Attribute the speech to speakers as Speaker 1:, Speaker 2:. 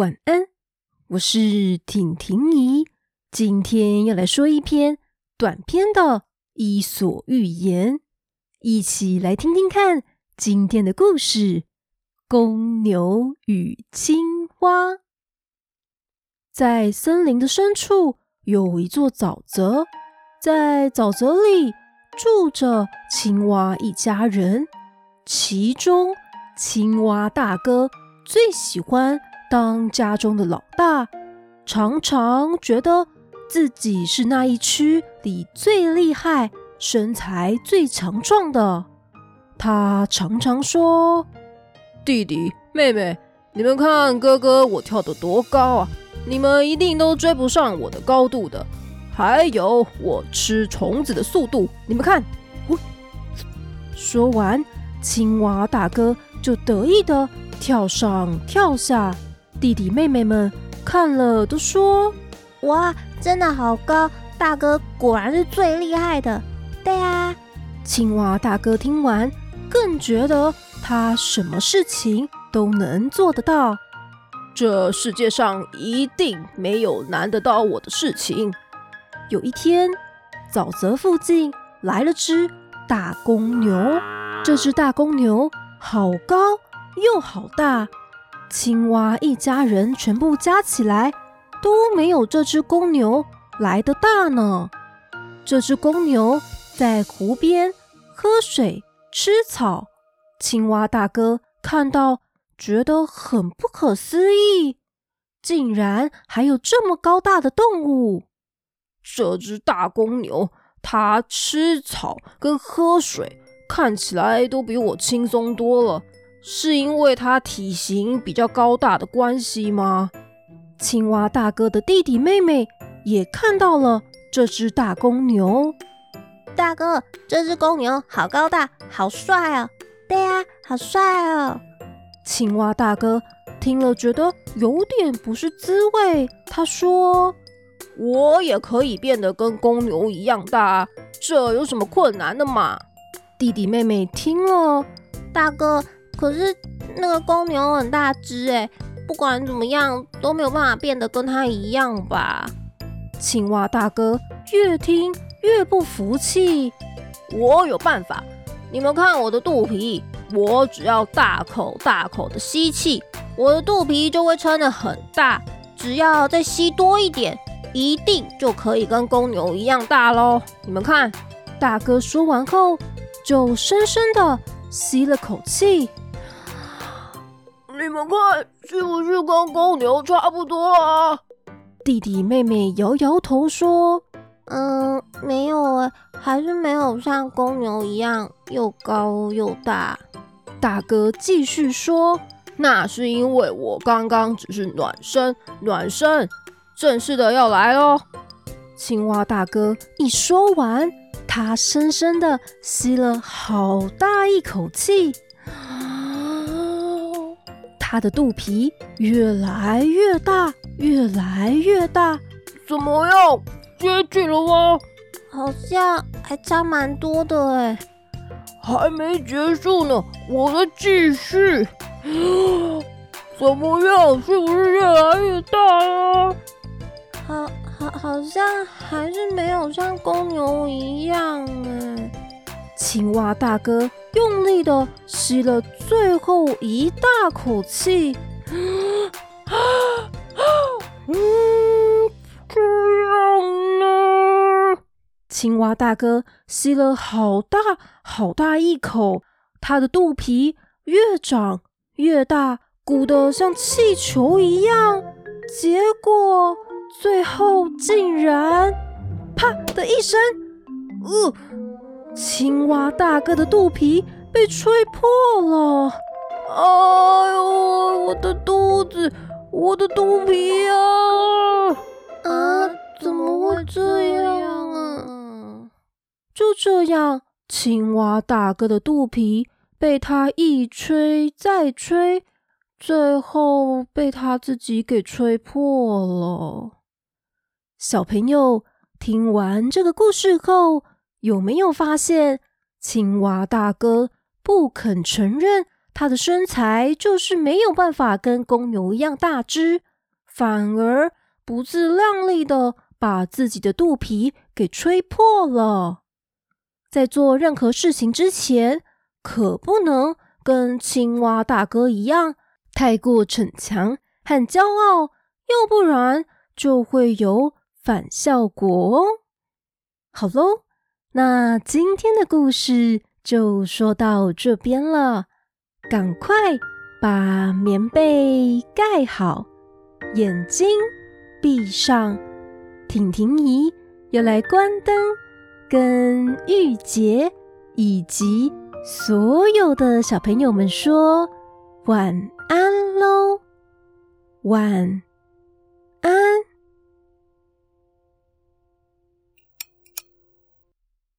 Speaker 1: 晚安，我是婷婷姨，今天要来说一篇短篇的《伊索寓言》，一起来听听看今天的故事《公牛与青蛙》。在森林的深处有一座沼泽，在沼泽里住着青蛙一家人，其中青蛙大哥最喜欢。当家中的老大，常常觉得自己是那一区里最厉害、身材最强壮的。他常常说：“
Speaker 2: 弟弟妹妹，你们看哥哥我跳得多高啊！你们一定都追不上我的高度的。还有我吃虫子的速度，你们看。”
Speaker 1: 说完，青蛙大哥就得意地跳上跳下。弟弟妹妹们看了都说：“
Speaker 3: 哇，真的好高！大哥果然是最厉害的。”对啊，
Speaker 1: 青蛙大哥听完更觉得他什么事情都能做得到。
Speaker 2: 这世界上一定没有难得到我的事情。
Speaker 1: 有一天，沼泽附近来了只大公牛。这只大公牛好高又好大。青蛙一家人全部加起来都没有这只公牛来的大呢。这只公牛在湖边喝水吃草，青蛙大哥看到觉得很不可思议，竟然还有这么高大的动物。
Speaker 2: 这只大公牛，它吃草跟喝水看起来都比我轻松多了。是因为它体型比较高大的关系吗？
Speaker 1: 青蛙大哥的弟弟妹妹也看到了这只大公牛。
Speaker 3: 大哥，这只公牛好高大，好帅哦！对呀，好帅哦！
Speaker 1: 青蛙大哥听了觉得有点不是滋味。他说：“
Speaker 2: 我也可以变得跟公牛一样大，这有什么困难的嘛？”
Speaker 1: 弟弟妹妹听了，
Speaker 3: 大哥。可是那个公牛很大只哎，不管怎么样都没有办法变得跟它一样吧？
Speaker 1: 青蛙大哥越听越不服气。
Speaker 2: 我有办法，你们看我的肚皮，我只要大口大口的吸气，我的肚皮就会撑得很大。只要再吸多一点，一定就可以跟公牛一样大喽。你们看，
Speaker 1: 大哥说完后，就深深的吸了口气。
Speaker 2: 你们看，是不是跟公牛差不多啊？
Speaker 1: 弟弟妹妹摇摇头说：“
Speaker 3: 嗯，没有哎，还是没有像公牛一样又高又大。”
Speaker 1: 大哥继续说：“
Speaker 2: 那是因为我刚刚只是暖身，暖身，正式的要来喽。”
Speaker 1: 青蛙大哥一说完，他深深的吸了好大一口气。他的肚皮越来越大，越来越大，
Speaker 2: 怎么样？接近了吗？
Speaker 3: 好像还差蛮多的哎，
Speaker 2: 还没结束呢，我再继续。怎么样？是不是越来越大啊？
Speaker 3: 好好，好像还是没有像公牛一样哎。
Speaker 1: 青蛙大哥用力的吸了最后一大口气，
Speaker 2: 这样呢？
Speaker 1: 青蛙大哥吸了好大好大一口，他的肚皮越长越大，鼓得像气球一样，结果最后竟然啪的一声，呃。青蛙大哥的肚皮被吹破了！
Speaker 2: 哎呦，我的肚子，我的肚皮呀！
Speaker 3: 啊，怎么会这样啊？
Speaker 1: 就这样，青蛙大哥的肚皮被他一吹再吹，最后被他自己给吹破了。小朋友，听完这个故事后，有没有发现，青蛙大哥不肯承认他的身材就是没有办法跟公牛一样大只，反而不自量力的把自己的肚皮给吹破了。在做任何事情之前，可不能跟青蛙大哥一样太过逞强和骄傲，要不然就会有反效果哦。好喽，那今天的故事就说到这边了，赶快把棉被盖好，眼睛闭上，婷婷姨要来关灯，跟玉洁以及所有的小朋友们说晚安喽，晚。